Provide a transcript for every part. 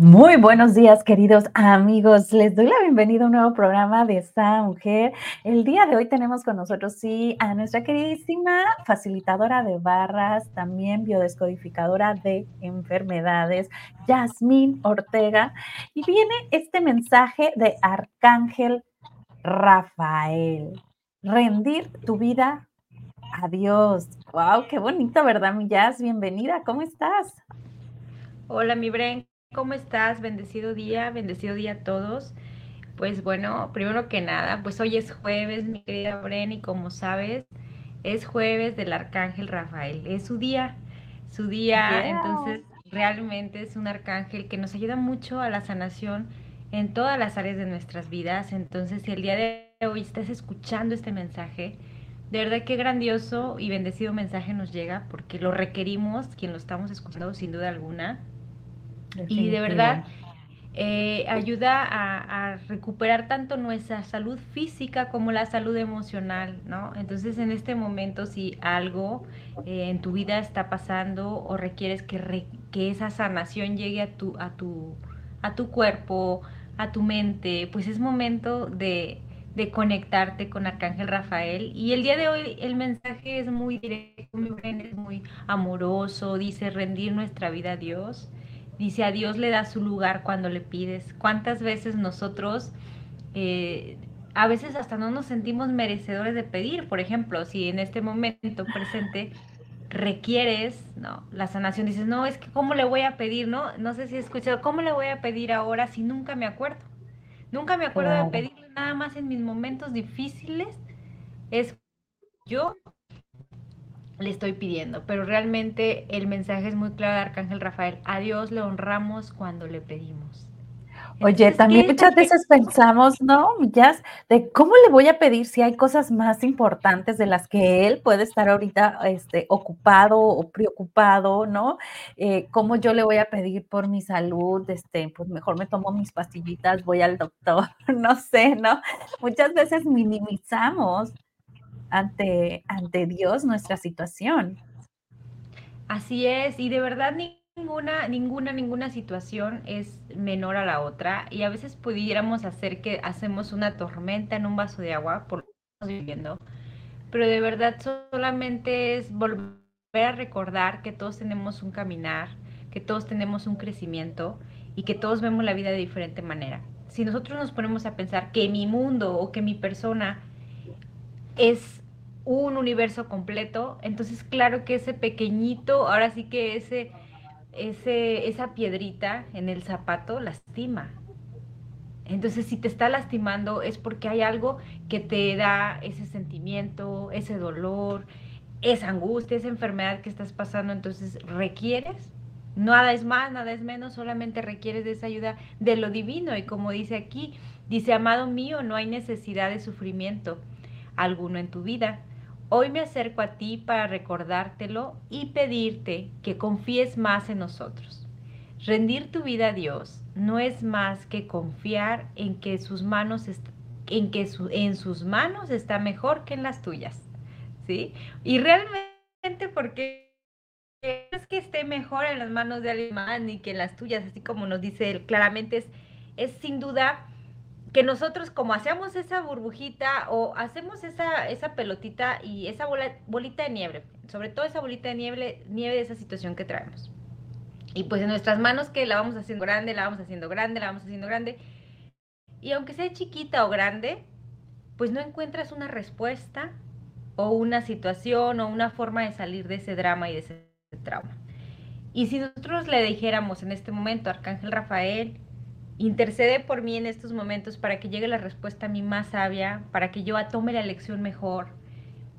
Muy buenos días, queridos amigos. Les doy la bienvenida a un nuevo programa de esta mujer. El día de hoy tenemos con nosotros, sí, a nuestra queridísima facilitadora de barras, también biodescodificadora de enfermedades, Yasmín Ortega. Y viene este mensaje de Arcángel Rafael. Rendir tu vida a Dios. ¡Wow! ¡Qué bonito, verdad, mi Jazz? Bienvenida, ¿cómo estás? Hola, mi Bren, ¿Cómo estás? Bendecido día, bendecido día a todos. Pues bueno, primero que nada, pues hoy es jueves, mi querida Bren, y como sabes, es jueves del Arcángel Rafael. Es su día, su día, entonces realmente es un arcángel que nos ayuda mucho a la sanación en todas las áreas de nuestras vidas. Entonces, si el día de hoy estás escuchando este mensaje, de verdad qué grandioso y bendecido mensaje nos llega porque lo requerimos, quien lo estamos escuchando sin duda alguna. Y de verdad eh, ayuda a, recuperar tanto nuestra salud física como la salud emocional, ¿no? Entonces en este momento si algo eh, en tu vida está pasando o requieres que, que esa sanación llegue a tu, a, tu, a tu cuerpo, a tu mente, pues es momento de, de conectarte con Arcángel Rafael. Y el día de hoy el mensaje es muy directo, es muy amoroso, dice rendir nuestra vida a Dios. Dice, a Dios le da su lugar cuando le pides. ¿Cuántas veces nosotros, eh, a veces hasta no nos sentimos merecedores de pedir? Por ejemplo, si en este momento presente requieres, ¿no? La sanación, dices, no, es que ¿cómo le voy a pedir, no? No sé si he escuchado, ¿cómo le voy a pedir ahora si nunca me acuerdo? Nunca me acuerdo de pedirle nada más en mis momentos difíciles. Es yo le estoy pidiendo, pero realmente el mensaje es muy claro de Arcángel Rafael. A Dios le honramos cuando le pedimos. Oye, también muchas veces pensamos, ¿no, Millas? De cómo le voy a pedir si hay cosas más importantes de las que él puede estar ahorita este, ocupado o preocupado, ¿no? Eh, ¿Cómo yo le voy a pedir por mi salud? Este, pues mejor me tomo mis pastillitas, voy al doctor, no sé, ¿no? Muchas veces minimizamos ante, ante Dios nuestra situación. Así es, y de verdad ninguna, ninguna, ninguna situación es menor a la otra, y a veces pudiéramos hacer que hacemos una tormenta en un vaso de agua, por lo que estamos viviendo, pero de verdad solamente es volver a recordar que todos tenemos un caminar, que todos tenemos un crecimiento y que todos vemos la vida de diferente manera. Si nosotros nos ponemos a pensar que mi mundo o que mi persona es un universo completo, entonces claro que ese pequeñito, ahora sí que ese, ese, esa piedrita en el zapato lastima. Entonces si te está lastimando es porque hay algo que te da ese sentimiento, ese dolor, esa angustia, esa enfermedad que estás pasando, entonces requieres Nada es más, nada es menos, solamente requieres de esa ayuda de lo divino. Y como dice aquí, dice, amado mío, no hay necesidad de sufrimiento alguno en tu vida. Hoy me acerco a ti para recordártelo y pedirte que confíes más en nosotros. Rendir tu vida a Dios no es más que confiar en que sus manos en que en sus manos está mejor que en las tuyas. ¿Sí? Y realmente porque es que esté mejor en las manos de alguien más ni que en las tuyas, así como nos dice él, claramente es, es sin duda que nosotros como hacemos esa burbujita o hacemos esa, esa pelotita y esa bolita de nieve, sobre todo esa bolita de nieve, nieve de esa situación que traemos. Y pues en nuestras manos que la vamos haciendo grande, la vamos haciendo grande, la vamos haciendo grande. Y aunque sea chiquita o grande, pues no encuentras una respuesta o una situación o una forma de salir de ese drama y de ese trauma. Y si nosotros le dijéramos en este momento, Arcángel Rafael, intercede por mí en estos momentos para que llegue la respuesta a mí más sabia, para que yo tome la elección mejor.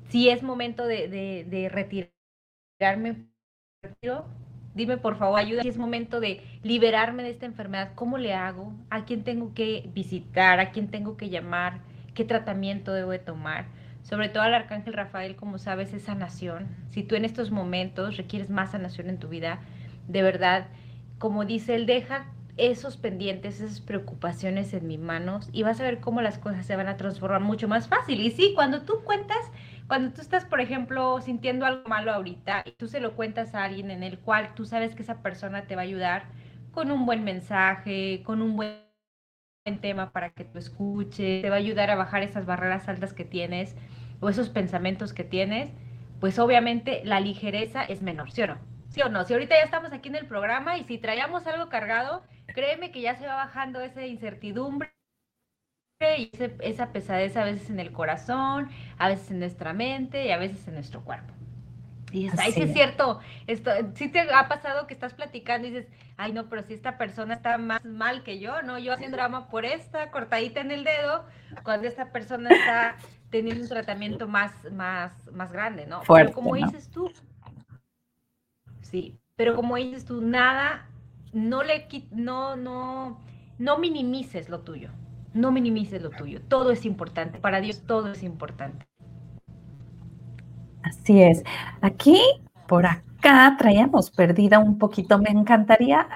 Si es momento de, de, retirarme, dime por favor ayuda. Si es momento de liberarme de esta enfermedad, ¿cómo le hago? ¿A quién tengo que visitar? ¿A quién tengo que llamar? ¿Qué tratamiento debo de tomar? Sobre todo al arcángel Rafael, como sabes, es sanación. Si tú en estos momentos requieres más sanación en tu vida, de verdad, como dice él, deja esos pendientes, esas preocupaciones en mis manos y vas a ver cómo las cosas se van a transformar mucho más fácil. Y sí, cuando tú cuentas, cuando tú estás, por ejemplo, sintiendo algo malo ahorita y tú se lo cuentas a alguien en el cual tú sabes que esa persona te va a ayudar, con un buen mensaje, con un buen tema para que tú escuches, te va a ayudar a bajar esas barreras altas que tienes o esos pensamientos que tienes, pues obviamente la ligereza es menor, ¿sí o no? ¿Sí o no? Si ahorita ya estamos aquí en el programa y si traíamos algo cargado, créeme que ya se va bajando esa incertidumbre y esa pesadez a veces en el corazón, a veces en nuestra mente y a veces en nuestro cuerpo. Y dices, ay, sí es cierto, esto, sí te ha pasado que estás platicando y dices, ay, no, pero si esta persona está más mal que yo, ¿no? Yo haciendo drama por esta cortadita en el dedo, cuando esta persona está teniendo un tratamiento más, más, más grande, ¿no? Fuerte, pero como dices tú, sí, pero como dices tú, nada, no le, no, no, no minimices lo tuyo, no minimices lo tuyo, todo es importante, para Dios todo es importante. Así es. Aquí, por acá, traíamos perdida un poquito. Me encantaría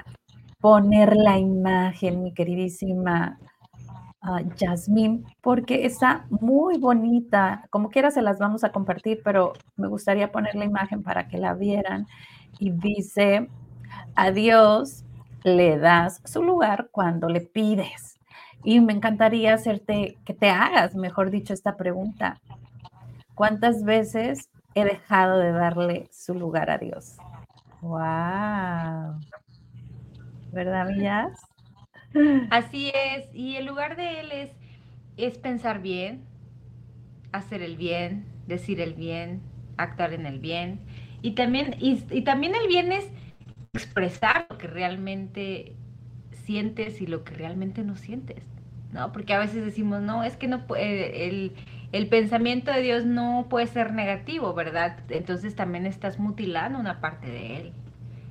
poner la imagen, mi queridísima uh, Yasmín, porque está muy bonita. Como quiera se las vamos a compartir, pero me gustaría poner la imagen para que la vieran. Y dice, a Dios le das su lugar cuando le pides. Y me encantaría hacerte, que te hagas, mejor dicho, esta pregunta. ¿Cuántas veces he dejado de darle su lugar a Dios. ¡Wow! ¿Verdad, Millas? Así es, y el lugar de Él es, es pensar bien, hacer el bien, decir el bien, actuar en el bien, y también, y, también el bien es expresar lo que realmente sientes y lo que realmente no sientes, ¿no? Porque a veces decimos, no, es que no puede, el, el pensamiento de Dios no puede ser negativo, ¿verdad? Entonces también estás mutilando una parte de Él.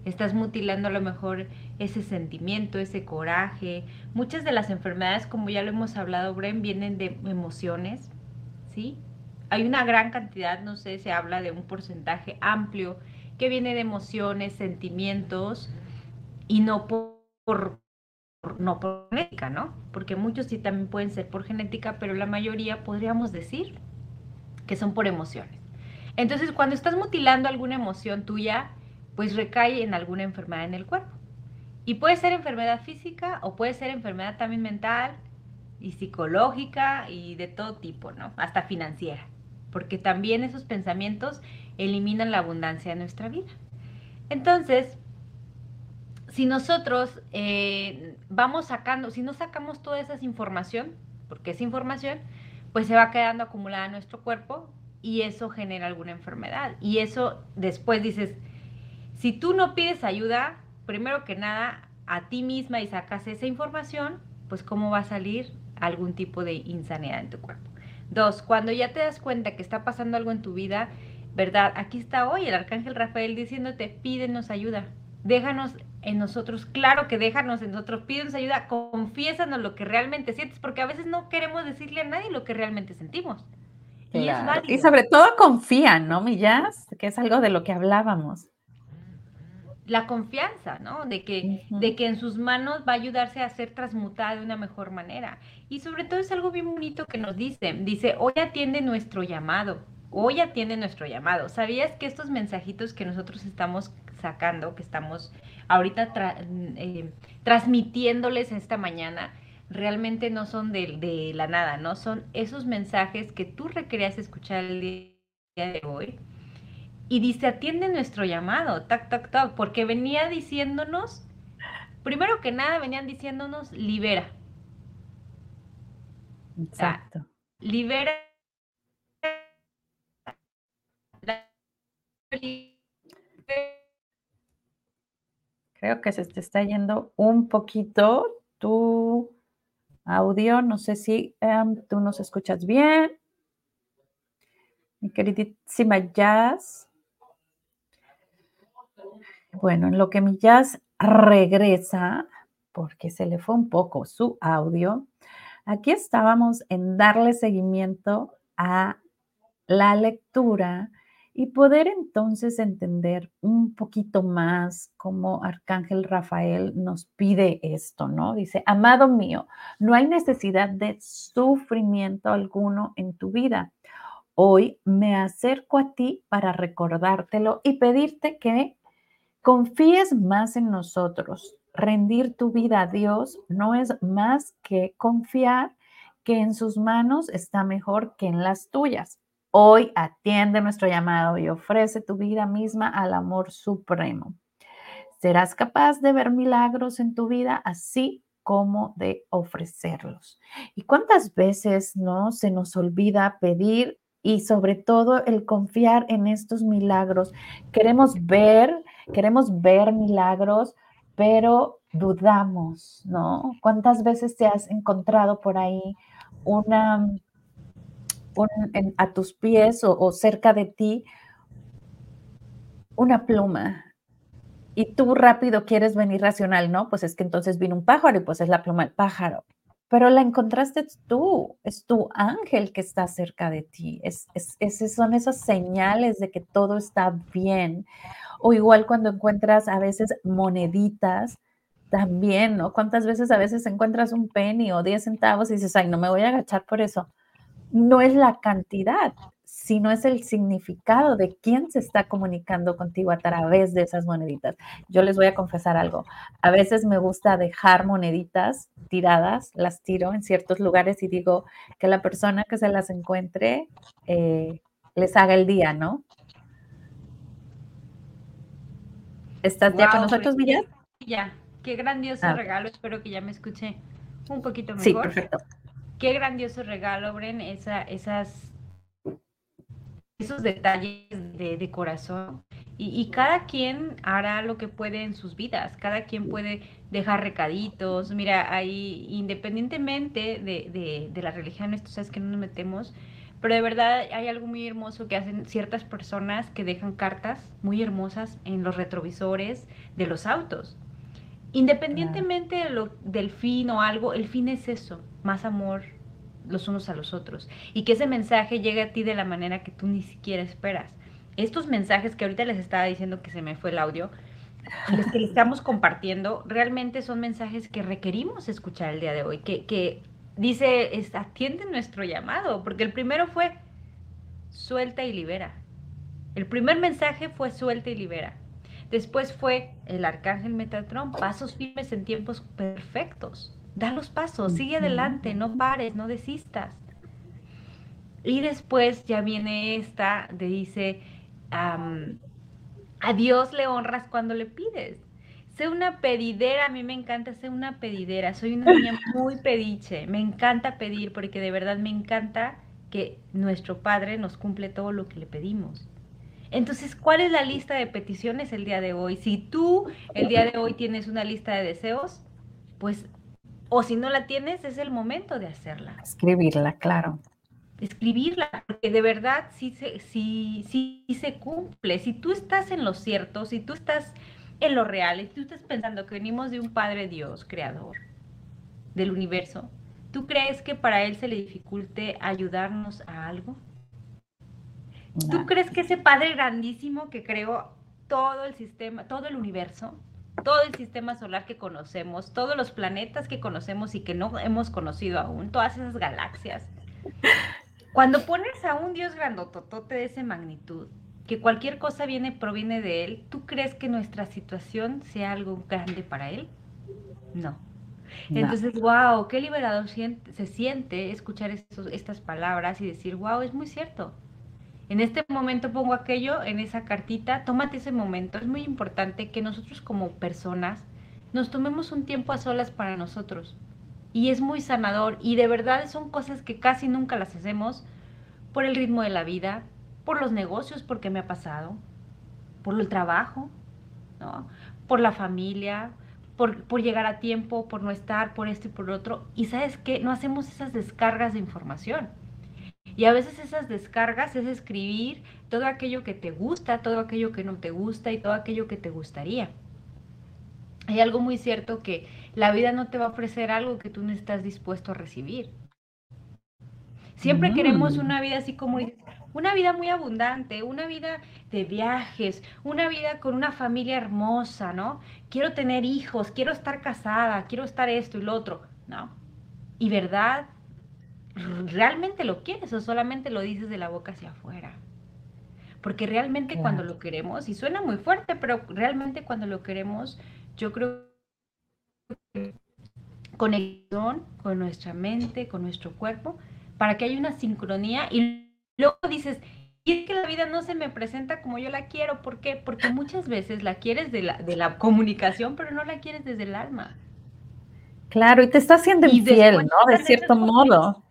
Estás mutilando a lo mejor ese sentimiento, ese coraje. Muchas de las enfermedades, como ya lo hemos hablado, Bren, vienen de emociones, ¿sí? Hay una gran cantidad, no sé, se habla de un porcentaje amplio que viene de emociones, sentimientos y no por no por genética, ¿no? Porque muchos sí también pueden ser por genética, pero la mayoría podríamos decir que son por emociones. Entonces, cuando estás mutilando alguna emoción tuya, pues recae en alguna enfermedad en el cuerpo. Y puede ser enfermedad física o puede ser enfermedad también mental y psicológica y de todo tipo, ¿no? Hasta financiera. Porque también esos pensamientos eliminan la abundancia de nuestra vida. Entonces, si nosotros eh, vamos sacando, si no sacamos toda esa información, porque es información, pues se va quedando acumulada en nuestro cuerpo y eso genera alguna enfermedad. Y eso después dices, si tú no pides ayuda, primero que nada, a ti misma y sacas esa información, pues cómo va a salir algún tipo de insanidad en tu cuerpo. Dos, cuando ya te das cuenta que está pasando algo en tu vida, ¿verdad? Aquí está hoy el arcángel Rafael diciéndote, pídenos ayuda, déjanos en nosotros, claro que déjanos en nosotros, pídenos ayuda, confiésanos lo que realmente sientes, porque a veces no queremos decirle a nadie lo que realmente sentimos. Y es válido. Y sobre todo confían, ¿no, Millas? Que es algo de lo que hablábamos. La confianza, ¿no? De que, de que en sus manos va a ayudarse a ser transmutada de una mejor manera. Y sobre todo es algo bien bonito que nos dice. Dice, hoy atiende nuestro llamado. Hoy atiende nuestro llamado. ¿Sabías que estos mensajitos que nosotros estamos sacando, que estamos ahorita eh, transmitiéndoles esta mañana, realmente no son de, la nada, ¿no? Son esos mensajes que tú requerías escuchar el día de hoy. Y dice, atiende nuestro llamado, tac, tac, tac, porque venía diciéndonos, primero que nada, venían diciéndonos, libera. Exacto. libera. Creo que se te está yendo un poquito tu audio. No sé si em, tú nos escuchas bien. Mi queridísima Jazz. Bueno, en lo que mi Jazz regresa, porque se le fue un poco su audio, aquí estábamos en darle seguimiento a la lectura y poder entonces entender un poquito más cómo Arcángel Rafael nos pide esto, ¿no? Dice, amado mío, no hay necesidad de sufrimiento alguno en tu vida. Hoy me acerco a ti para recordártelo y pedirte que confíes más en nosotros. rendir tu vida a Dios no es más que confiar que en sus manos está mejor que en las tuyas. Hoy atiende nuestro llamado y ofrece tu vida misma al amor supremo. Serás capaz de ver milagros en tu vida así como de ofrecerlos. ¿Y cuántas veces no se nos olvida pedir y sobre todo el confiar en estos milagros? Queremos ver, queremos ver milagros, pero dudamos, ¿no? ¿Cuántas veces te has encontrado por ahí una, a tus pies o, cerca de ti una pluma y tú rápido quieres venir racional, ¿no? Pues es que entonces vino un pájaro y pues es la pluma del pájaro. Pero la encontraste tú, es tu ángel que está cerca de ti. Es, es, son esas señales de que todo está bien. O igual cuando encuentras a veces moneditas, también, ¿no? ¿Cuántas veces a veces encuentras un penny o 10 centavos y dices, ay, no me voy a agachar por eso? No es la cantidad, sino es el significado de quién se está comunicando contigo a través de esas moneditas. Yo les voy a confesar algo. A veces me gusta dejar moneditas tiradas, las tiro en ciertos lugares y digo que la persona que se las encuentre eh, les haga el día, ¿no? ¿Estás ya con nosotros, Villa? Ya, qué grandioso ah. regalo. Espero que ya me escuche un poquito mejor. Sí, perfecto. Qué grandioso regalo, Bren, esa, esas esos detalles de, corazón. Y, cada quien hará lo que puede en sus vidas, cada quien puede dejar recaditos. Mira, ahí, independientemente de, de, la religión, esto sabes que no nos metemos, pero de verdad hay algo muy hermoso que hacen ciertas personas que dejan cartas muy hermosas en los retrovisores de los autos. Independientemente de lo, del fin o algo, el fin es eso, más amor, los unos a los otros y que ese mensaje llegue a ti de la manera que tú ni siquiera esperas. Estos mensajes que ahorita les estaba diciendo que se me fue el audio, los que les estamos compartiendo, realmente son mensajes que requerimos escuchar el día de hoy, que, que dice, es, atiende nuestro llamado, porque el primero fue suelta y libera. El primer mensaje fue suelta y libera. Después fue el arcángel Metatron, pasos firmes en tiempos perfectos da los pasos, sigue adelante, no pares, no desistas. Y después ya viene esta, de dice, a Dios le honras cuando le pides. Sé una pedidera, a mí me encanta ser una pedidera, soy una niña muy pediche, me encanta pedir porque de verdad me encanta que nuestro Padre nos cumple todo lo que le pedimos. Entonces, ¿cuál es la lista de peticiones el día de hoy? Si tú el día de hoy tienes una lista de deseos, pues o si no la tienes, es el momento de hacerla. Escribirla, claro. Escribirla, porque de verdad sí se, sí, sí, se cumple. Si tú estás en lo cierto, si tú estás en lo real, y tú estás pensando que venimos de un Padre Dios, creador del universo, ¿tú crees que para Él se le dificulte ayudarnos a algo? ¿Tú crees que ese Padre grandísimo que creó todo el sistema, todo el universo, todo el sistema solar que conocemos, todos los planetas que conocemos y que no hemos conocido aún, todas esas galaxias. Cuando pones a un Dios grandototote de esa magnitud, que cualquier cosa viene, proviene de Él, ¿tú crees que nuestra situación sea algo grande para Él? No. Entonces, wow, qué liberador se siente escuchar estas palabras y decir, wow, es muy cierto. En este momento pongo aquello en esa cartita, tómate ese momento. Es muy importante que nosotros como personas nos tomemos un tiempo a solas para nosotros. Y es muy sanador y de verdad son cosas que casi nunca las hacemos por el ritmo de la vida, por los negocios, porque me ha pasado, por el trabajo, ¿no? por la familia, por, por, llegar a tiempo, por no estar, por esto y por otro. Y sabes qué, no hacemos esas descargas de información. Y a veces esas descargas es escribir todo aquello que te gusta, todo aquello que no te gusta y todo aquello que te gustaría. Hay algo muy cierto que la vida no te va a ofrecer algo que tú no estás dispuesto a recibir. Siempre mm. queremos una vida así como una vida muy abundante, una vida de viajes, una vida con una familia hermosa, ¿no? Quiero tener hijos, quiero estar casada, quiero estar esto y lo otro, ¿no? Y verdad, realmente lo quieres o solamente lo dices de la boca hacia afuera. Porque realmente cuando lo queremos, y suena muy fuerte, pero realmente cuando lo queremos, yo creo conexión con nuestra mente, con nuestro cuerpo, para que haya una sincronía y luego dices, y es que la vida no se me presenta como yo la quiero, ¿por qué? Porque muchas veces la quieres de la, de la comunicación, pero no la quieres desde el alma. Claro, y te está haciendo infiel, ¿no? De cierto modo.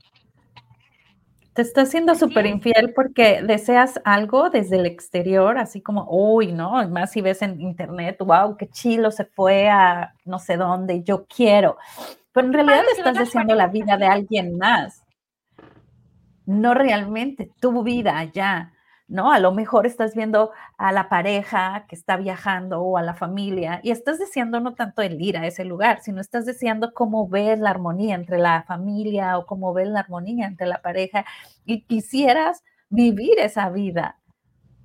Te está haciendo súper infiel porque deseas algo desde el exterior, así como, uy, ¿no? Más si ves en internet, wow, qué chilo se fue a no sé dónde, yo quiero. Pero en realidad estás deseando la vida de alguien más. No realmente tu vida ya. ¿No? A lo mejor estás viendo a la pareja que está viajando o a la familia y estás deseando no tanto el ir a ese lugar, sino estás deseando cómo ves la armonía entre la familia o cómo ves la armonía entre la pareja y quisieras vivir esa vida.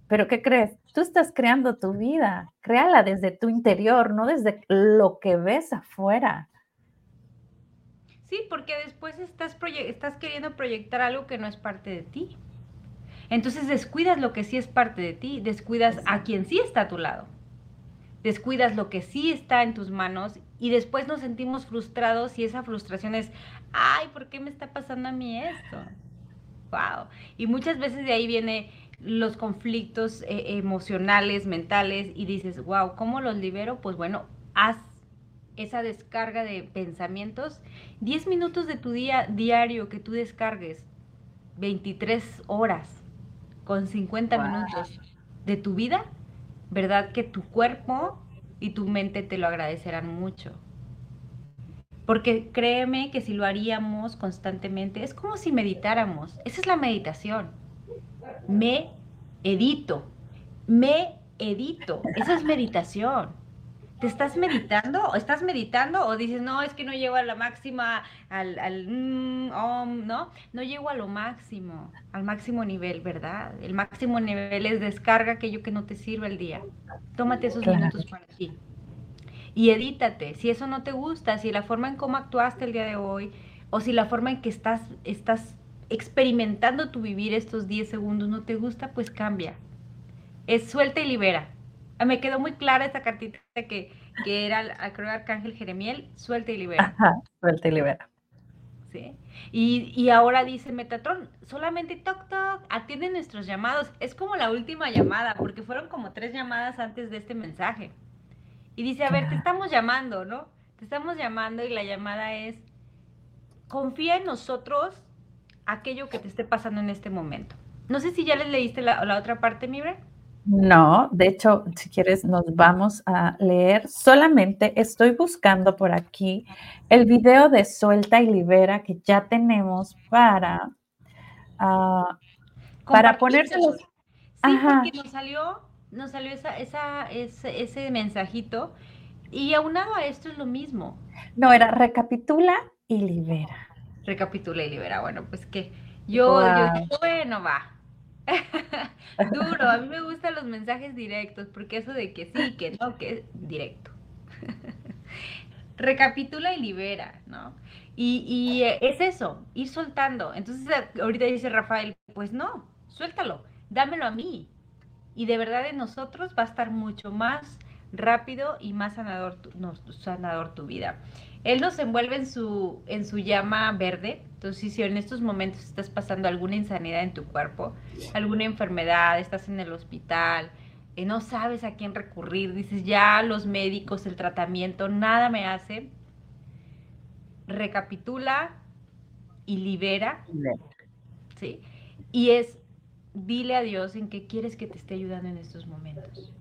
Pero ¿qué crees? Tú estás creando tu vida, créala desde tu interior, no desde lo que ves afuera. Sí, porque después estás, estás queriendo proyectar algo que no es parte de ti. Entonces descuidas lo que sí es parte de ti, descuidas a quien sí está a tu lado, descuidas lo que sí está en tus manos y después nos sentimos frustrados y esa frustración es, ay, ¿por qué me está pasando a mí esto? Wow. Y muchas veces de ahí viene los conflictos eh, emocionales, mentales y dices, wow, ¿cómo los libero? Pues bueno, haz esa descarga de pensamientos, 10 minutos de tu día diario que tú descargues, 23 horas con 50 minutos de tu vida, ¿verdad? Que tu cuerpo y tu mente te lo agradecerán mucho. Porque créeme que si lo haríamos constantemente, es como si meditáramos. Esa es la meditación. Me edito. Me edito. Esa es meditación. ¿Te estás meditando? ¿O estás meditando? ¿O dices, no, es que no llego a la máxima, al, al mm, no? No llego a lo máximo, al máximo nivel, ¿verdad? El máximo nivel es descarga aquello que no te sirve el día. Tómate esos minutos para ti. Y edítate. Si eso no te gusta, si la forma en cómo actuaste el día de hoy, o si la forma en que estás, estás experimentando tu vivir estos 10 segundos no te gusta, pues cambia. Es suelta y libera me quedó muy clara esta cartita que, que era, creo, Arcángel Jeremiel, suelta y libera. Ajá, suelta y libera. Sí. Y, y, ahora dice Metatron, solamente toc toc, atiende nuestros llamados. Es como la última llamada, porque fueron como tres llamadas antes de este mensaje. Y dice, a ver, te estamos llamando, ¿no? Te estamos llamando y la llamada es, confía en nosotros aquello que te esté pasando en este momento. No sé si ya les leíste la, la otra parte, Mibre. No, de hecho, si quieres, nos vamos a leer. Solamente estoy buscando por aquí el video de Suelta y Libera que ya tenemos para, uh, para ponérselo. Sí, porque nos salió, nos salió esa, esa, ese, ese mensajito y aunado a esto es lo mismo. No, era recapitula y libera. Recapitula y libera. Bueno, pues que yo, yo bueno, va, Duro, a mí me gustan los mensajes directos, porque eso de que sí, que no, que es directo. Recapitula y libera, ¿no? Y, y, es eso, ir soltando. Entonces, ahorita dice Rafael, pues no, suéltalo, dámelo a mí. Y de verdad en nosotros va a estar mucho más rápido y más sanador, sanador tu vida. Él nos envuelve en su, en su llama verde. Entonces, si en estos momentos estás pasando alguna insanidad en tu cuerpo, alguna enfermedad, estás en el hospital, y eh, no sabes a quién recurrir, dices, ya los médicos, el tratamiento, nada me hace, recapitula y libera. ¿sí? Y es, dile a Dios en qué quieres que te esté ayudando en estos momentos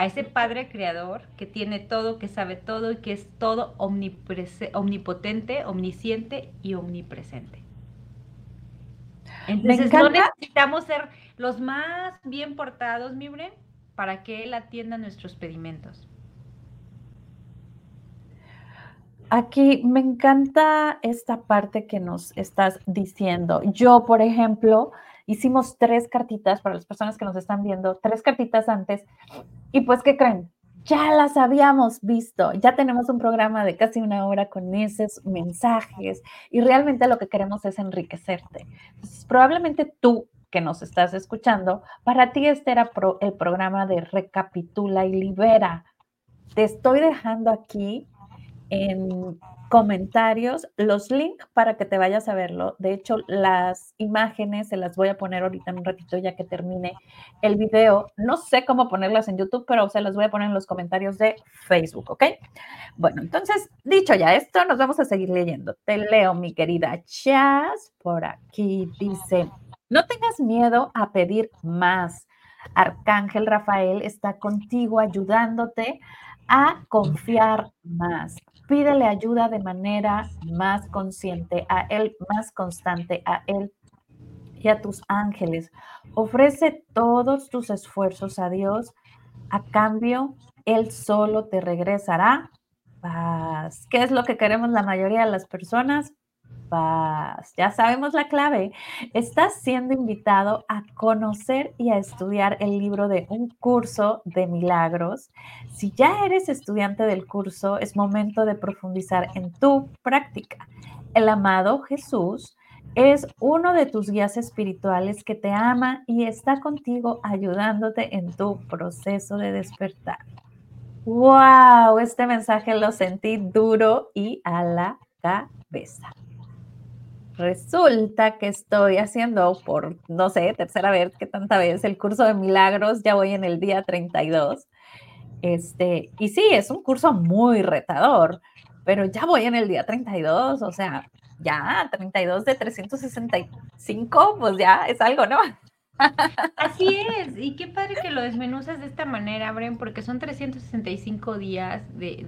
a ese Padre Creador que tiene todo, que sabe todo y que es todo omnipotente, omnisciente y omnipresente. Entonces no necesitamos ser los más bien portados, Mibre, para que Él atienda nuestros pedimentos. Aquí me encanta esta parte que nos estás diciendo. Yo, por ejemplo, hicimos tres cartitas para las personas que nos están viendo, tres cartitas antes. Y pues, ¿qué creen? Ya las habíamos visto, ya tenemos un programa de casi una hora con esos mensajes y realmente lo que queremos es enriquecerte. probablemente tú que nos estás escuchando, para ti este era el programa de Recapitula y Libera. Te estoy dejando aquí en comentarios los links para que te vayas a verlo. De hecho, las imágenes se las voy a poner ahorita en un ratito ya que termine el video. No sé cómo ponerlas en YouTube, pero se las voy a poner en los comentarios de Facebook, ¿ok? Bueno, entonces, dicho ya esto, nos vamos a seguir leyendo. Te leo, mi querida Chas, por aquí dice, no tengas miedo a pedir más. Arcángel Rafael está contigo ayudándote a confiar más pídele ayuda de manera más consciente a Él, más constante a Él y a tus ángeles. Ofrece todos tus esfuerzos a Dios. A cambio, Él solo te regresará paz. ¿Qué es lo que queremos la mayoría de las personas? Paz. Ya sabemos la clave. Estás siendo invitado a conocer y a estudiar el libro de un curso de milagros. Si ya eres estudiante del curso, es momento de profundizar en tu práctica. El amado Jesús es uno de tus guías espirituales que te ama y está contigo ayudándote en tu proceso de despertar. ¡Wow! Este mensaje lo sentí duro y a la cabeza. Resulta que estoy haciendo por, no sé, tercera vez, que tanta vez, el curso de milagros, ya voy en el día 32. Este, y sí, es un curso muy retador, pero ya voy en el día 32, o sea, ya 32 de 365, pues ya es algo, ¿no? Así es, y qué padre que lo desmenuzas de esta manera, Bren, porque son 365 días de,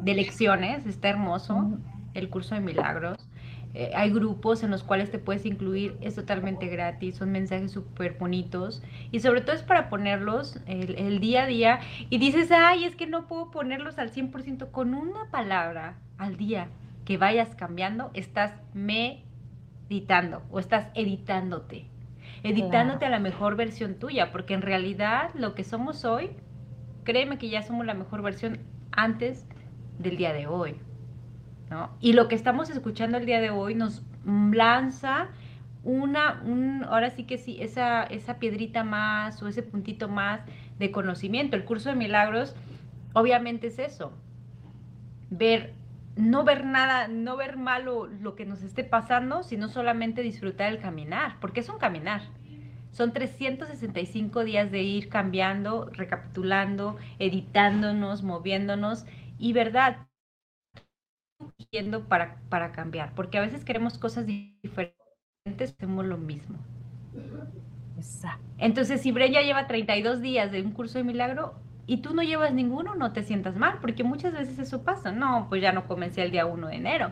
de, lecciones, está hermoso el curso de milagros. Eh, hay grupos en los cuales te puedes incluir, es totalmente gratis, son mensajes súper bonitos y sobre todo es para ponerlos el, día a día y dices, ay, es que no puedo ponerlos al 100% con una palabra al día que vayas cambiando, estás meditando o estás editándote, editándote a la mejor versión tuya, porque en realidad lo que somos hoy, créeme que ya somos la mejor versión antes del día de hoy. Y lo que estamos escuchando el día de hoy nos lanza una, ahora sí que sí, esa, esa piedrita más o ese puntito más de conocimiento. El curso de milagros, obviamente es eso, ver, no ver nada, no ver malo lo que nos esté pasando, sino solamente disfrutar el caminar, porque es un caminar. Son 365 días de ir cambiando, recapitulando, editándonos, moviéndonos y verdad, yendo para, para cambiar, porque a veces queremos cosas diferentes, hacemos lo mismo. Entonces, si Bren ya lleva 32 días de un curso de milagro y tú no llevas ninguno, no te sientas mal, porque muchas veces eso pasa. No, pues ya no comencé el día 1 de enero.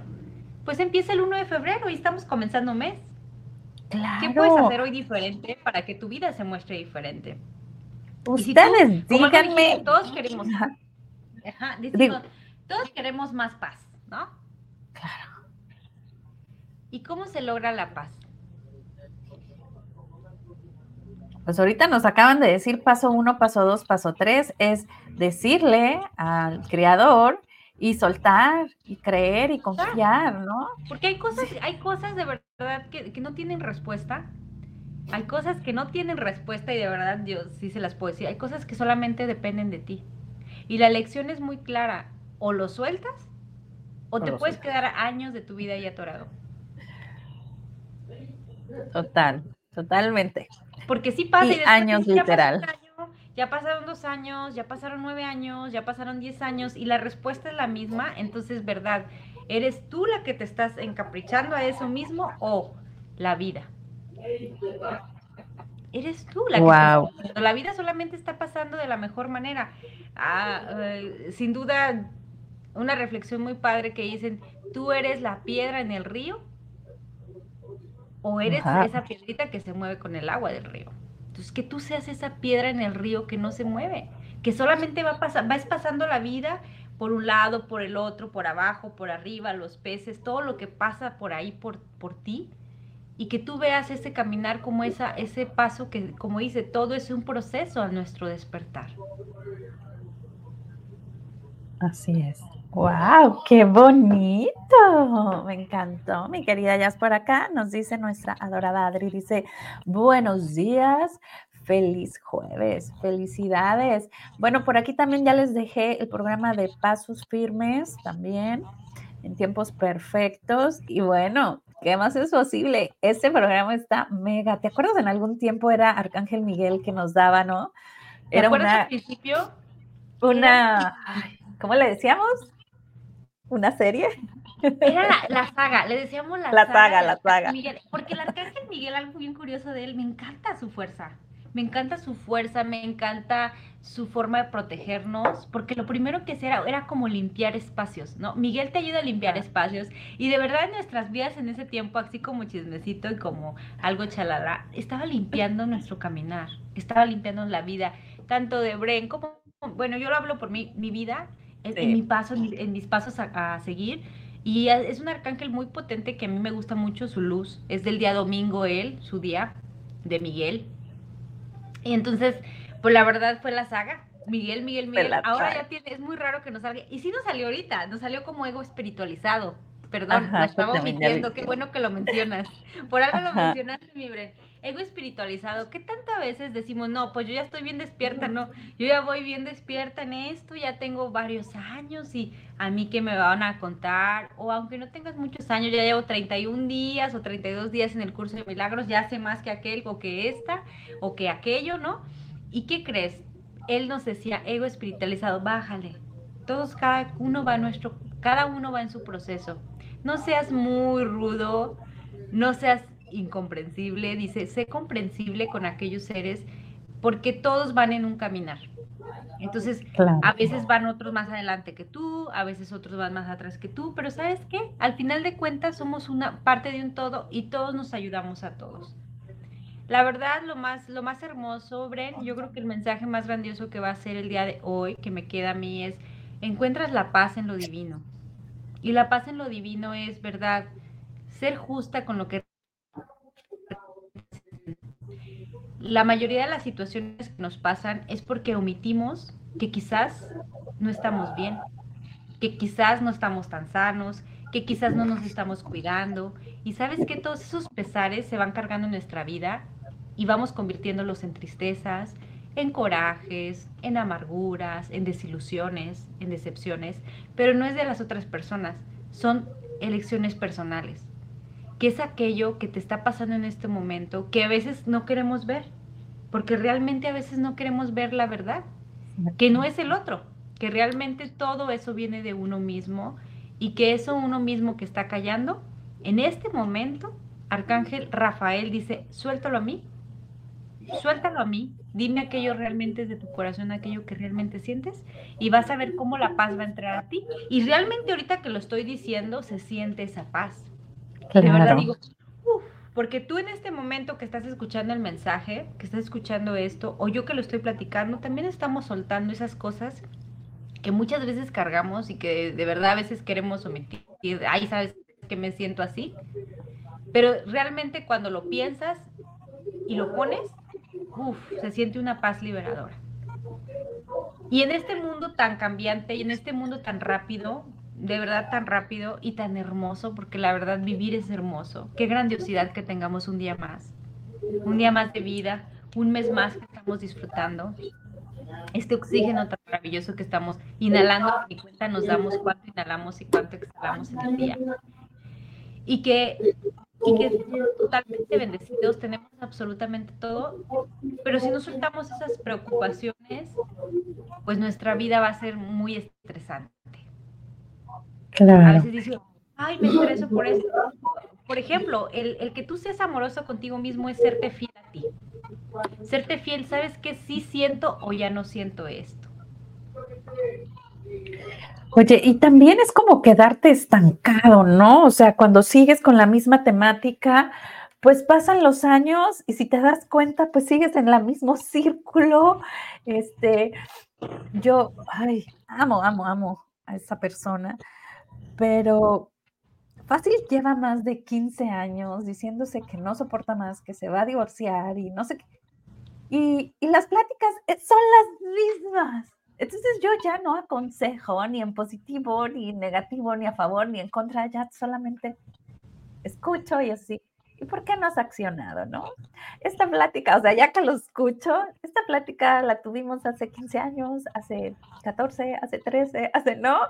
Pues empieza el 1 de febrero y estamos comenzando mes. ¿Qué puedes hacer hoy diferente para que tu vida se muestre diferente? Ustedes, díganme. todos queremos. todos queremos más paz. ¿no? Claro. ¿Y cómo se logra la paz? Pues ahorita nos acaban de decir paso uno, paso dos, paso tres, es decirle al creador y soltar y creer y confiar, ¿no? Porque hay cosas, hay cosas de verdad que, que, no tienen respuesta. Hay cosas que no tienen respuesta y de verdad yo sí se las puedo decir. Hay cosas que solamente dependen de ti. Y la lección es muy clara. O lo sueltas o te puedes quedar años de tu vida ahí atorado. Total, totalmente. Porque sí pasa. Y, años literal. ya pasaron dos años, ya pasaron nueve años, ya pasaron diez años y la respuesta es la misma. Entonces, ¿verdad? ¿Eres tú la que te estás encaprichando a eso mismo o la vida? Eres tú la que La vida solamente está pasando de la mejor manera. Ah, eh, sin duda, una reflexión muy padre que dicen, ¿tú eres la piedra en el río? ¿O eres esa piedrita que se mueve con el agua del río? Entonces, que tú seas esa piedra en el río que no se mueve, que solamente va pasar, vas pasando la vida por un lado, por el otro, por abajo, por arriba, los peces, todo lo que pasa por ahí, por, por ti, y que tú veas ese caminar como esa, ese paso que, como dice, todo es un proceso a nuestro despertar. Así es. ¡Wow! ¡Qué bonito! Me encantó. Mi querida Jazz por acá nos dice nuestra adorada Adri, dice, buenos días, Feliz jueves, felicidades. Bueno, por aquí también ya les dejé el programa de Pasos Firmes también en tiempos perfectos. Y bueno, ¿qué más es posible? Este programa está mega. ¿Te acuerdas en algún tiempo era Arcángel Miguel que nos daba, no? Era una, al principio? Una, ¿cómo le decíamos? ¿Una serie? Era la, saga, le decíamos la, la saga. la saga. porque el Arcángel Miguel, algo bien curioso de él, me encanta su fuerza. Me encanta su fuerza, me encanta su forma de protegernos, porque lo primero que hacía era, como limpiar espacios, ¿no? Miguel te ayuda a limpiar espacios y de verdad en nuestras vidas en ese tiempo, así como chismecito y como algo chalala, estaba limpiando nuestro caminar, estaba limpiando la vida, tanto de Bren como, bueno, yo lo hablo por mi, mi vida, en, mi paso, en, mis pasos a, a seguir, y es un arcángel muy potente que a mí me gusta mucho su luz. Es del día domingo él, su día, de Miguel. Y entonces, pues la verdad fue la saga. Miguel, Miguel, Miguel. Ahora ya tiene, es muy raro que nos salga. Y sí nos salió ahorita, nos salió como ego espiritualizado. Perdón, Ajá, estaba mintiendo, qué bueno que lo mencionas. Por algo lo mencionaste, mi Bren. Ego espiritualizado, ¿qué tantas veces decimos, no, pues yo ya estoy bien despierta, no, yo ya voy bien despierta en esto, ya tengo varios años y a mí que me van a contar, o aunque no tengas muchos años, ya llevo 31 días o 32 días en el curso de milagros, ya sé más que aquel o que esta o que aquello, ¿no? ¿Y qué crees? Él nos decía, ego espiritualizado, bájale. Todos, cada uno va nuestro, cada uno va en su proceso. No seas muy rudo, no seas incomprensible. Dice, sé comprensible con aquellos seres porque todos van en un caminar. Entonces, a veces van otros más adelante que tú, a veces otros van más atrás que tú, pero ¿sabes qué? Al final de cuentas somos una parte de un todo y todos nos ayudamos a todos. La verdad, lo más, lo más hermoso, Bren, yo creo que el mensaje más grandioso que va a ser el día de hoy, que me queda a mí, es, encuentras la paz en lo divino. Y la paz en lo divino es, ¿verdad? Ser justa con lo que... La mayoría de las situaciones que nos pasan es porque omitimos que quizás no estamos bien, que quizás no estamos tan sanos, que quizás no nos estamos cuidando. Y sabes que todos esos pesares se van cargando en nuestra vida y vamos convirtiéndolos en tristezas, en corajes, en amarguras, en desilusiones, en decepciones, pero no es de las otras personas, son elecciones personales, que es aquello que te está pasando en este momento que a veces no queremos ver, porque realmente a veces no queremos ver la verdad, que no es el otro, que realmente todo eso viene de uno mismo y que eso uno mismo que está callando, en este momento, Arcángel Rafael dice, suéltalo a mí, suéltalo a mí, dime aquello realmente es de tu corazón, aquello que realmente sientes y vas a ver cómo la paz va a entrar a ti. Y realmente ahorita que lo estoy diciendo, se siente esa paz. De verdad digo, porque tú en este momento que estás escuchando el mensaje, que estás escuchando esto, o yo que lo estoy platicando, también estamos soltando esas cosas que muchas veces cargamos y que de verdad a veces queremos omitir. Ay, ¿sabes que me siento así? Pero realmente cuando lo piensas y lo pones, uf, se siente una paz liberadora. Y en este mundo tan cambiante y en este mundo tan rápido, de verdad tan rápido y tan hermoso, porque la verdad vivir es hermoso. Qué grandiosidad que tengamos un día más, un día más de vida, un mes más que estamos disfrutando. Este oxígeno tan maravilloso que estamos inhalando, cuenta nos damos cuánto inhalamos y cuánto exhalamos en el día. Y que y que totalmente bendecidos, tenemos absolutamente todo, pero si no soltamos esas preocupaciones, pues nuestra vida va a ser muy estresante. Claro. A veces dices, ay, me estreso por eso. Por ejemplo, el, el que tú seas amoroso contigo mismo es serte fiel a ti. Serte fiel, ¿sabes que sí siento o ya no siento esto? Oye, y también es como quedarte estancado, ¿no? O sea, cuando sigues con la misma temática, pues pasan los años y si te das cuenta, pues sigues en el mismo círculo. Este, yo, ay, amo, amo, amo a esa persona, pero fácil lleva más de 15 años diciéndose que no soporta más, que se va a divorciar y no sé qué. Y, y las pláticas eh, son las mismas. Entonces yo ya no aconsejo ni en positivo, ni en negativo, ni a favor, ni en contra, ya solamente escucho y así. ¿y por qué no has accionado, no? Esta plática, o sea, ya que lo escucho, esta plática la tuvimos hace 15 años, hace 14, hace 13, hace, ¿no?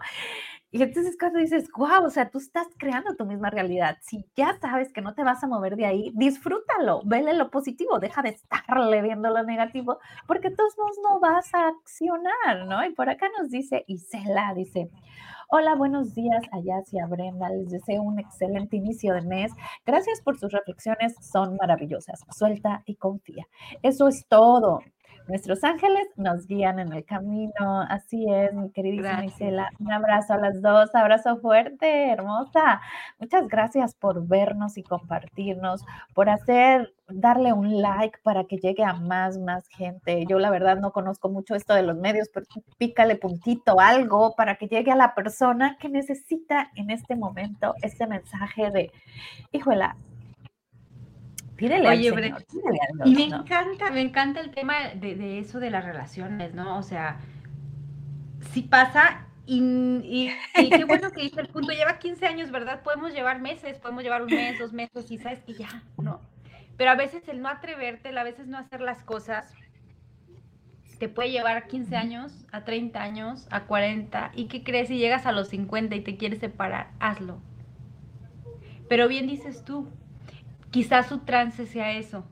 Y entonces cuando dices, wow, o sea, tú estás creando tu misma realidad. Si ya sabes que no te vas a mover de ahí, disfrútalo, vele lo positivo, deja de estarle viendo lo negativo, porque todos no vas a accionar, ¿no? Y por acá nos dice Isela, dice, Hola, buenos días allá hacia Brenda. Les deseo un excelente inicio de mes. Gracias por sus reflexiones, son maravillosas. Suelta y confía. Eso es todo. Nuestros ángeles nos guían en el camino. Así es, mi queridísima Isela. Un abrazo a las dos, abrazo fuerte, hermosa. Muchas gracias por vernos y compartirnos, por hacer, darle un like para que llegue a más, más gente. Yo la verdad no conozco mucho esto de los medios, pero pícale puntito, algo para que llegue a la persona que necesita en este momento este mensaje de, híjola, Oye, y me encanta, me encanta el tema de, eso de las relaciones, ¿no? O sea, si pasa y, qué bueno que dice el punto, lleva 15 años, ¿verdad? Podemos llevar meses, podemos llevar un mes, dos meses y sabes que ya, no. Pero a veces el no atreverte, a veces no hacer las cosas, te puede llevar a 15 años, a 30 años, a 40. ¿Y qué crees si llegas a los 50 y te quieres separar? Hazlo. Pero bien dices tú, Quizás su trance sea eso.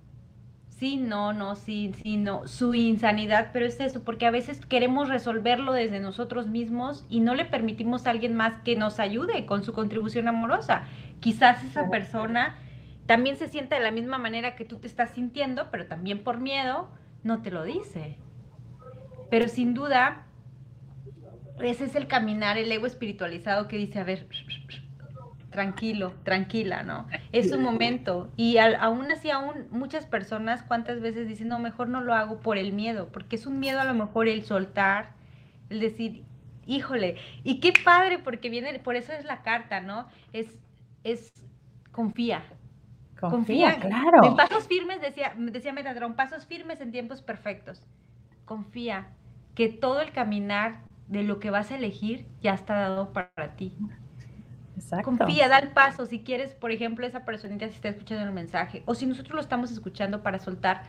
Sí, no, no, sí, sí, no, su insanidad, pero es eso, porque a veces queremos resolverlo desde nosotros mismos y no le permitimos a alguien más que nos ayude con su contribución amorosa. Quizás esa persona también se siente de la misma manera que tú te estás sintiendo, pero también por miedo no te lo dice. Pero sin duda, ese es el caminar, el ego espiritualizado que dice, a ver, tranquilo, tranquila, ¿no? Es un momento. Y aún así, aún muchas personas, ¿cuántas veces dicen, no, mejor no lo hago por el miedo? Porque es un miedo a lo mejor el soltar, el decir, híjole, y qué padre, porque viene, por eso es la carta, ¿no? Es, es, confía. Confía, claro. En pasos firmes, decía, decía Metatron, pasos firmes en tiempos perfectos. Confía que todo el caminar de lo que vas a elegir ya está dado para ti. Confía, da el paso. Si quieres, por ejemplo, esa personita si está escuchando el mensaje, o si nosotros lo estamos escuchando para soltar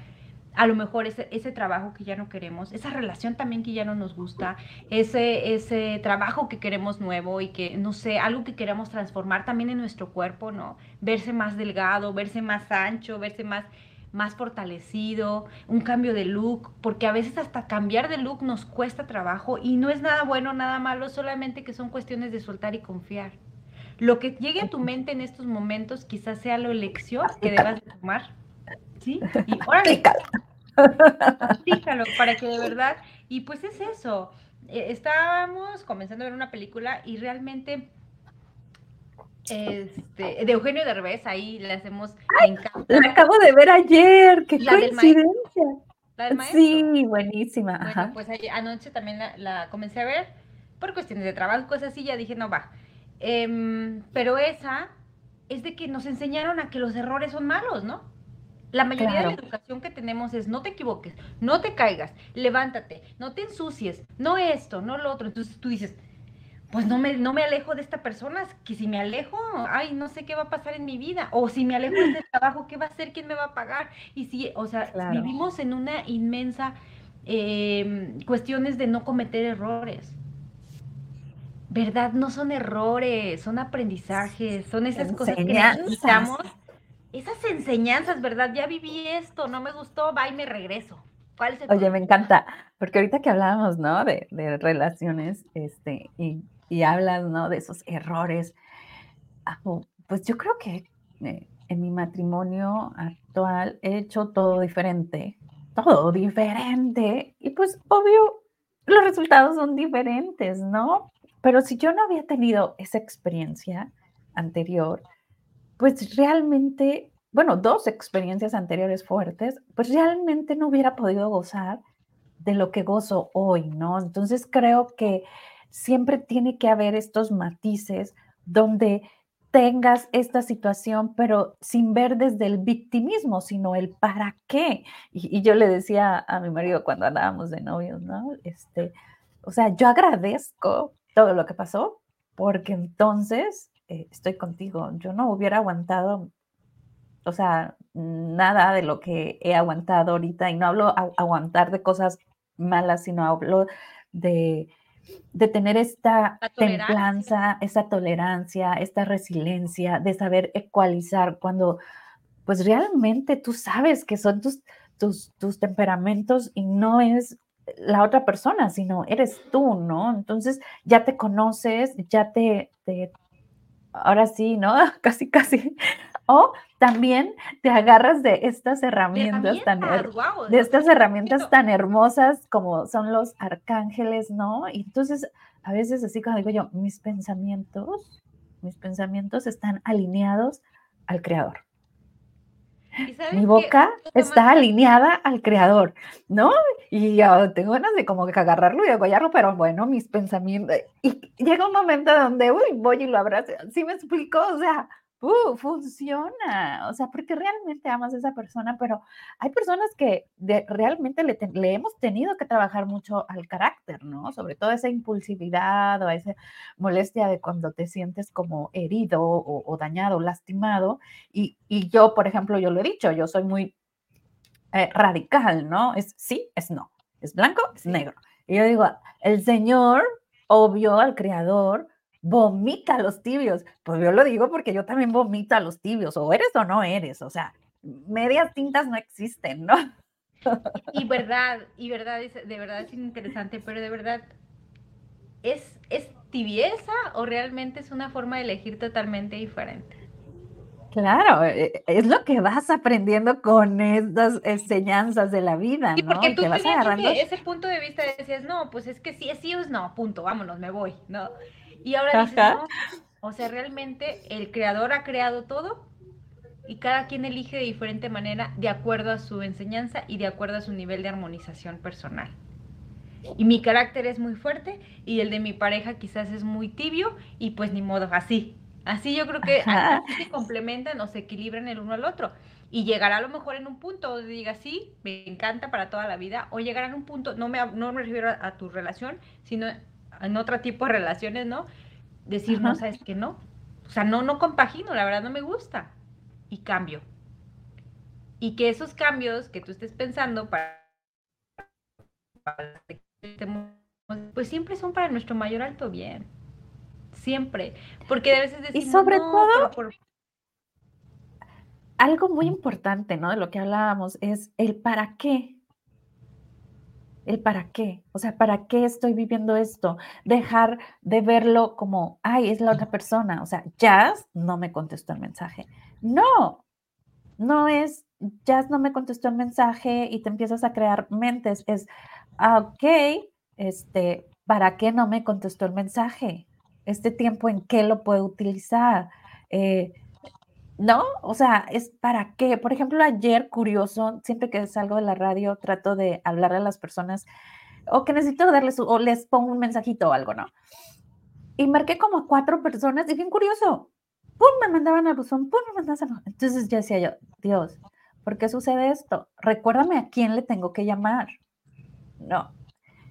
a lo mejor ese, ese trabajo que ya no queremos, esa relación también que ya no nos gusta, ese, ese trabajo que queremos nuevo y que, no sé, algo que queremos transformar también en nuestro cuerpo, ¿no? Verse más delgado, verse más ancho, verse más, más fortalecido, un cambio de look, porque a veces hasta cambiar de look nos cuesta trabajo y no es nada bueno, nada malo, solamente que son cuestiones de soltar y confiar. Lo que llegue a tu mente en estos momentos quizás sea la elección que debas tomar. ¿Sí? Y órale. Fíjalo, para que de verdad. Y pues es eso. E, estábamos comenzando a ver una película y realmente este, de Eugenio Derbez, ahí le hacemos. La acabo de ver ayer, qué coincidencia. Sí, buenísima. Bueno, pues anoche también la, la, comencé a ver por cuestiones de trabajo, cosas así, ya dije, no va. Em, pero esa es de que nos enseñaron a que los errores son malos, ¿no? La mayoría de la educación que tenemos es no te equivoques, no te caigas, levántate, no te ensucies, no esto, no lo otro. Entonces tú dices, pues no me, no me alejo de esta persona, que si me alejo, ay, no sé qué va a pasar en mi vida. O si me alejo de este trabajo, ¿qué va a hacer? ¿Quién me va a pagar? Y si, o sea, vivimos en una inmensa em, cuestiones de no cometer errores. ¿Verdad? No son errores, son aprendizajes, son esas cosas que necesitamos. Esas enseñanzas, ¿verdad? Ya viví esto, no me gustó, va y me regreso. ¿Cuál es el Oye, me encanta, porque ahorita que hablábamos, ¿no? De, relaciones, este, y, y, hablas, ¿no? De esos errores. Pues yo creo que eh, en mi matrimonio actual he hecho todo diferente, todo diferente, y pues obvio, los resultados son diferentes, ¿no? Pero si yo no había tenido esa experiencia anterior, pues realmente, bueno, dos experiencias anteriores fuertes, pues realmente no hubiera podido gozar de lo que gozo hoy, ¿no? Entonces creo que siempre tiene que haber estos matices donde tengas esta situación, pero sin ver desde el victimismo, sino el para qué. Y, yo le decía a mi marido cuando andábamos de novios, ¿no? Este, o sea, yo agradezco todo lo que pasó, porque entonces eh, estoy contigo. Yo no hubiera aguantado o sea, nada de lo que he aguantado ahorita, y no hablo aguantar de cosas malas, sino hablo de, de tener esta templanza, esta tolerancia, esta resiliencia, de saber ecualizar cuando pues realmente tú sabes que son tus, tus, tus temperamentos y no es la otra persona, sino eres tú, ¿no? Entonces ya te conoces, ya te, te ahora sí, ¿no? Casi, casi. O también te agarras de estas herramientas, tan de estas herramientas tan hermosas como son los arcángeles, ¿no? Y entonces a veces así cuando digo yo, mis pensamientos, mis pensamientos están alineados al creador. Mi boca está alineada al creador, ¿no? Y yo tengo ganas de como que agarrarlo y degollarlo, pero bueno, mis pensamientos. Y llega un momento donde, uy, voy y lo abrazo. ¿Sí me explico? O sea, uh, funciona, o sea, porque realmente amas a esa persona, pero hay personas que realmente le, hemos tenido que trabajar mucho al carácter, ¿no? Sobre todo esa impulsividad o esa molestia de cuando te sientes como herido o, dañado, lastimado. Y, yo, por ejemplo, yo lo he dicho, yo soy muy eh, radical, ¿no? Es sí, es no, es blanco, es negro. Y yo digo, el Señor obvio al creador vomita los tibios. Pues yo lo digo porque yo también vomito a los tibios, o eres o no eres, o sea, medias tintas no existen, ¿no? Y verdad, y verdad, es, de verdad es interesante, pero de verdad, ¿es, ¿es tibieza o realmente es una forma de elegir totalmente diferente? Claro, e, e, es lo que vas aprendiendo con estas enseñanzas de la vida, ¿no? porque tú vas agarrando ese punto de vista decías, no, pues es que sí es sí o es no, punto, vámonos, me voy, ¿no? Y ahora dices, no, o sea, realmente el creador ha creado todo y cada quien elige de diferente manera de acuerdo a su enseñanza y de acuerdo a su nivel de armonización personal. Y mi carácter es muy fuerte y el de mi pareja quizás es muy tibio y pues ni modo, así. Así yo creo que se complementan o se equilibran el uno al otro. Y llegará a lo mejor en un punto donde diga, sí, me encanta para toda la vida, o llegará en un punto, no me, no me refiero a tu relación, sino en otro tipo de relaciones, ¿no? Decir, no, sabes que no. O sea, no, no compagino, la verdad no me gusta. Y cambio. Y que esos cambios que tú estés pensando para, pues siempre son para nuestro mayor alto bien. Siempre. Porque a veces decimos, y sobre todo, algo muy importante, ¿no? De lo que hablábamos es el para qué el para qué, o sea, ¿para qué estoy viviendo esto? Dejar de verlo como, ay, es la otra persona, o sea, Jazz no me contestó el mensaje. No, no es, Jazz no me contestó el mensaje y te empiezas a crear mentes, es, ah, ok, este, ¿para qué no me contestó el mensaje? Este tiempo en qué lo puedo utilizar. Eh, ¿no? O sea, es para qué. Por ejemplo, ayer, curioso, siempre que salgo de la radio, trato de hablarle a las personas o que necesito darles o les pongo un mensajito o algo, ¿no? Y marqué como a cuatro personas y bien curioso. ¡Pum! Me mandaban al buzón, ¡pum! Me mandaban a... Entonces ya decía yo, Dios, ¿por qué sucede esto? Recuérdame a quién le tengo que llamar. No,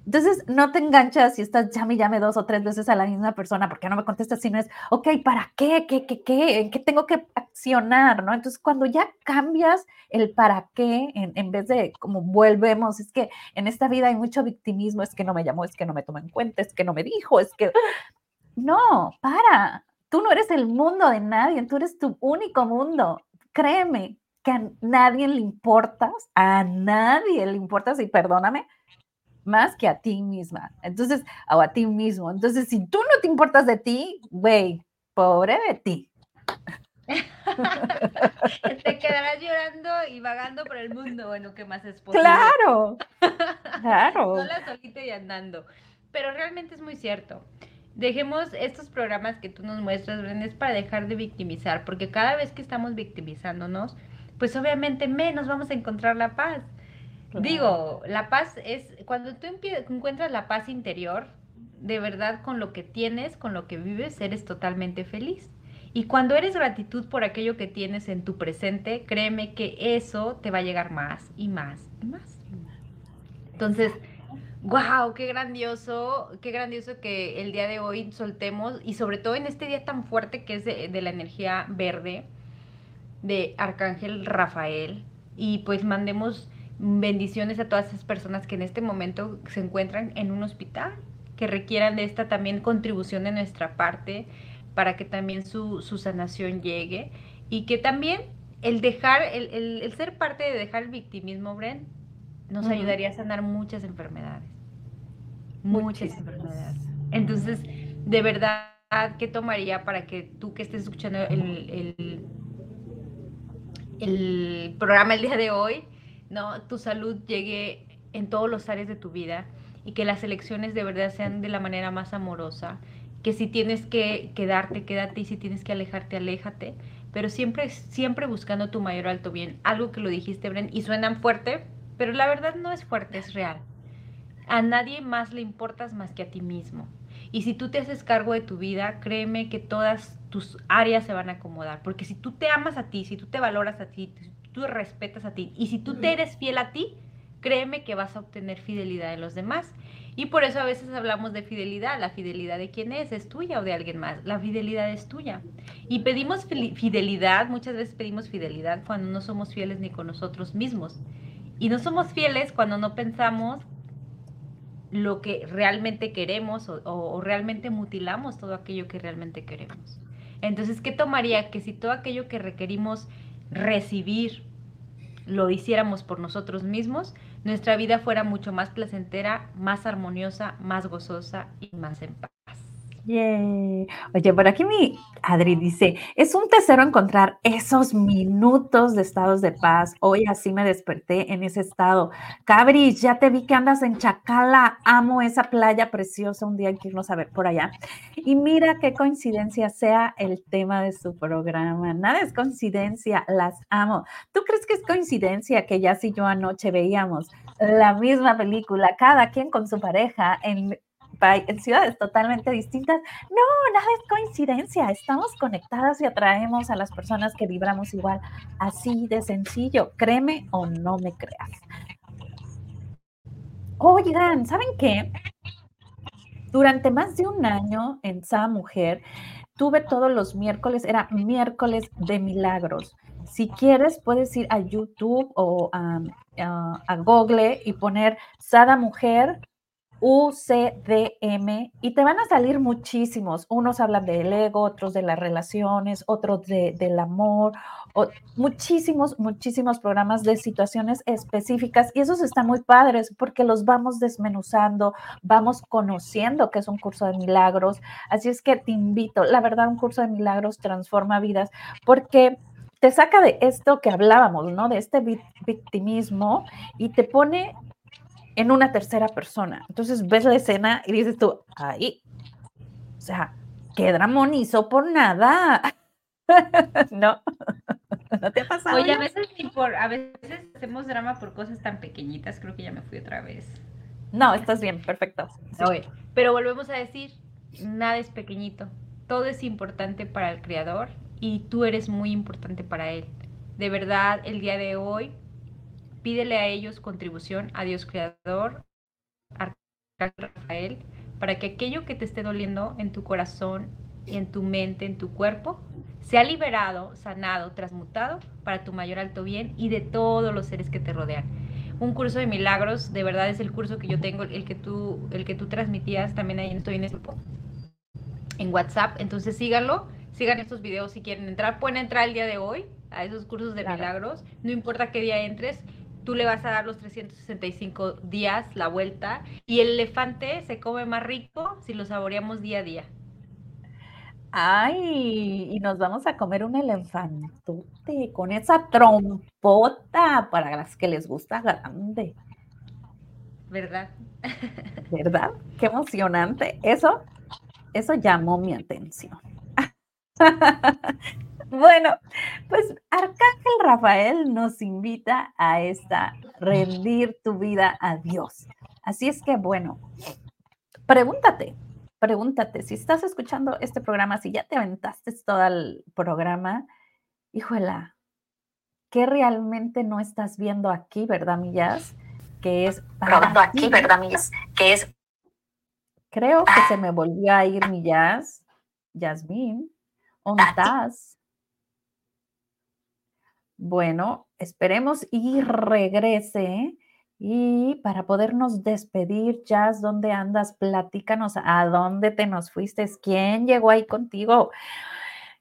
entonces, no te enganchas si estás llame llame dos o tres veces a la misma persona porque no me contestas, sino es, ok, ¿para qué? ¿Qué, qué, qué? ¿Qué tengo que accionar? ¿no? Entonces, cuando ya cambias el para qué, en, en, vez de como volvemos, es que en esta vida hay mucho victimismo, es que no me llamó, es que no me tomó en cuenta, es que no me dijo, es que... No, para. Tú no eres el mundo de nadie, tú eres tu único mundo. Créeme que a nadie le importas, a nadie le importas, y perdóname, más que a ti misma. Entonces, o a ti mismo. Entonces, si tú no te importas de ti, güey, pobre de ti. te quedarás llorando y vagando por el mundo, bueno, ¿qué más es posible? Claro, claro. Sola, solita y andando. Pero realmente es muy cierto. Dejemos estos programas que tú nos muestras, Brenes, para dejar de victimizar, porque cada vez que estamos victimizándonos, pues obviamente menos vamos a encontrar la paz. Digo, la paz es, cuando tú encuentras la paz interior, de verdad con lo que tienes, con lo que vives, eres totalmente feliz. Y cuando eres gratitud por aquello que tienes en tu presente, créeme que eso te va a llegar más y más y más. Entonces, wow, qué grandioso, qué grandioso que el día de hoy soltemos y sobre todo en este día tan fuerte que es de, de la energía verde, de Arcángel Rafael y pues mandemos bendiciones a todas esas personas que en este momento se encuentran en un hospital, que requieran de esta también contribución de nuestra parte para que también su, sanación llegue y que también el dejar, el, ser parte de dejar el victimismo, Bren, nos ayudaría a sanar muchas enfermedades. Muchas enfermedades. Entonces, de verdad, ¿qué tomaría para que tú que estés escuchando el, el, el programa el día de hoy, ¿no? Tu salud llegue en todos los áreas de tu vida y que las elecciones de verdad sean de la manera más amorosa, que si tienes que quedarte, quédate y si tienes que alejarte, aléjate, pero siempre, siempre buscando tu mayor alto bien. Algo que lo dijiste, Bren, y suenan fuerte, pero la verdad no es fuerte, es real. A nadie más le importas más que a ti mismo. Y si tú te haces cargo de tu vida, créeme que todas tus áreas se van a acomodar. Porque si tú te amas a ti, si tú te valoras a ti, tú respetas a ti y si tú te eres fiel a ti, créeme que vas a obtener fidelidad de los demás. Y por eso a veces hablamos de fidelidad. La fidelidad de quién es, es tuya o de alguien más. La fidelidad es tuya. Y pedimos fidelidad, muchas veces pedimos fidelidad cuando no somos fieles ni con nosotros mismos. Y no somos fieles cuando no pensamos lo que realmente queremos o, realmente mutilamos todo aquello que realmente queremos. Entonces, ¿qué tomaría que si todo aquello que requerimos recibir lo hiciéramos por nosotros mismos, nuestra vida fuera mucho más placentera, más armoniosa, más gozosa y más en paz? Oye, por aquí mi Adri dice, es un tesoro encontrar esos minutos de estados de paz. Hoy así me desperté en ese estado. Cabris, ya te vi que andas en Chacala. Amo esa playa preciosa. Un día hay que irnos a ver por allá. Y mira qué coincidencia sea el tema de su programa. Nada es coincidencia, las amo. ¿Tú crees que es coincidencia que ya si yo anoche veíamos la misma película, cada quien con su pareja en en ciudades totalmente distintas. No, nada es coincidencia. Estamos conectadas y atraemos a las personas que vibramos igual. Así de sencillo. Créeme o no me creas. Oigan, ¿saben qué? Durante más de un año en Sa Mujer, tuve todos los miércoles, era miércoles de milagros. Si quieres, puedes ir a YouTube o a, a Google y poner Sada Mujer UCDM y te van a salir muchísimos. Unos hablan del ego, otros de las relaciones, otros del amor, muchísimos, muchísimos programas de situaciones específicas y esos están muy padres porque los vamos desmenuzando, vamos conociendo que es un curso de milagros. Así es que te invito, la verdad, un curso de milagros transforma vidas porque te saca de esto que hablábamos, ¿no? De este victimismo y te pone en una tercera persona. Entonces ves la escena y dices tú, ahí, o sea, qué dramón hizo por nada. no, no te ha pasado. Oye, a veces, por, a veces hacemos drama por cosas tan pequeñitas, creo que ya me fui otra vez. No, estás bien, perfecto. pero volvemos a decir, nada es pequeñito, todo es importante para el creador y tú eres muy importante para él. De verdad, el día de hoy Pídele a ellos contribución a Dios Creador, Arcángel Rafael, para que aquello que te esté doliendo en tu corazón, en tu mente, en tu cuerpo, sea liberado, sanado, transmutado para tu mayor alto bien y de todos los seres que te rodean. Un curso de milagros, de verdad es el curso que yo tengo, el que tú, el que tú transmitías, también ahí estoy en este en WhatsApp, entonces síganlo, sigan estos videos si quieren entrar, pueden entrar el día de hoy a esos cursos de milagros, no importa qué día entres, tú le vas a dar los 365 días la vuelta y el elefante se come más rico si lo saboreamos día a día. Ay, y nos vamos a comer un elefantote con esa trompota para las que les gusta grande. ¿Verdad? ¿Verdad? Qué emocionante. Eso, eso llamó mi atención. Bueno, pues Arcángel Rafael nos invita a esta rendir tu vida a Dios. Así es que, bueno, pregúntate, pregúntate, si estás escuchando este programa, si ya te aventaste todo el programa, híjola, ¿qué realmente no estás viendo aquí, verdad, Millas? Que es... Probando aquí, ¿verdad, Millas? Que es... Creo que se me volvió a ir Millas. Yasmin, ¿dónde estás? Bueno, esperemos y regrese. Y para podernos despedir, Jazz, ¿dónde andas? Platícanos a dónde te nos fuiste, quién llegó ahí contigo.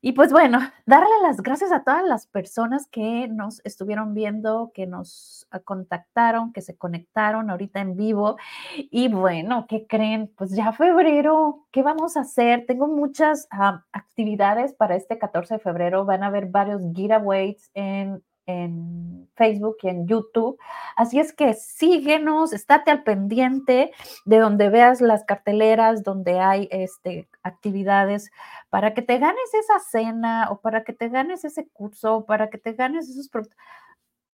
Y pues bueno, darle las gracias a todas las personas que nos estuvieron viendo, que nos ah, contactaron, que se conectaron ahorita en vivo. Y bueno, ¿qué creen? Pues ya febrero, ¿qué vamos a hacer? Tengo muchas ah, actividades para este 14 de febrero. Van a haber varios giveaways en en Facebook y en YouTube. Así es que síguenos, estate al pendiente de donde veas las carteleras, donde hay este, actividades para que te ganes esa cena o para que te ganes ese curso, para que te ganes esos productos.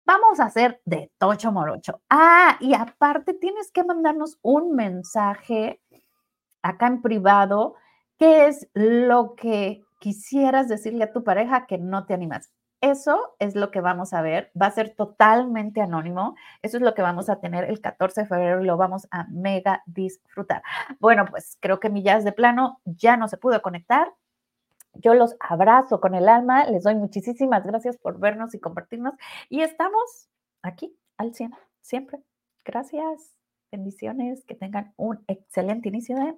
Vamos a hacer de tocho morocho. Ah, y aparte tienes que mandarnos un mensaje acá en privado, qué es lo que quisieras decirle a tu pareja que no te animas. Eso es lo que vamos a ver. Va a ser totalmente anónimo. Eso es lo que vamos a tener el 14 de febrero y lo vamos a mega disfrutar. Bueno, pues creo que mi jazz de plano ya no se pudo conectar. Yo los abrazo con el alma. Les doy muchísimas gracias por vernos y compartirnos. Y estamos aquí al 100, siempre. Gracias. Bendiciones. Que tengan un excelente inicio de mes.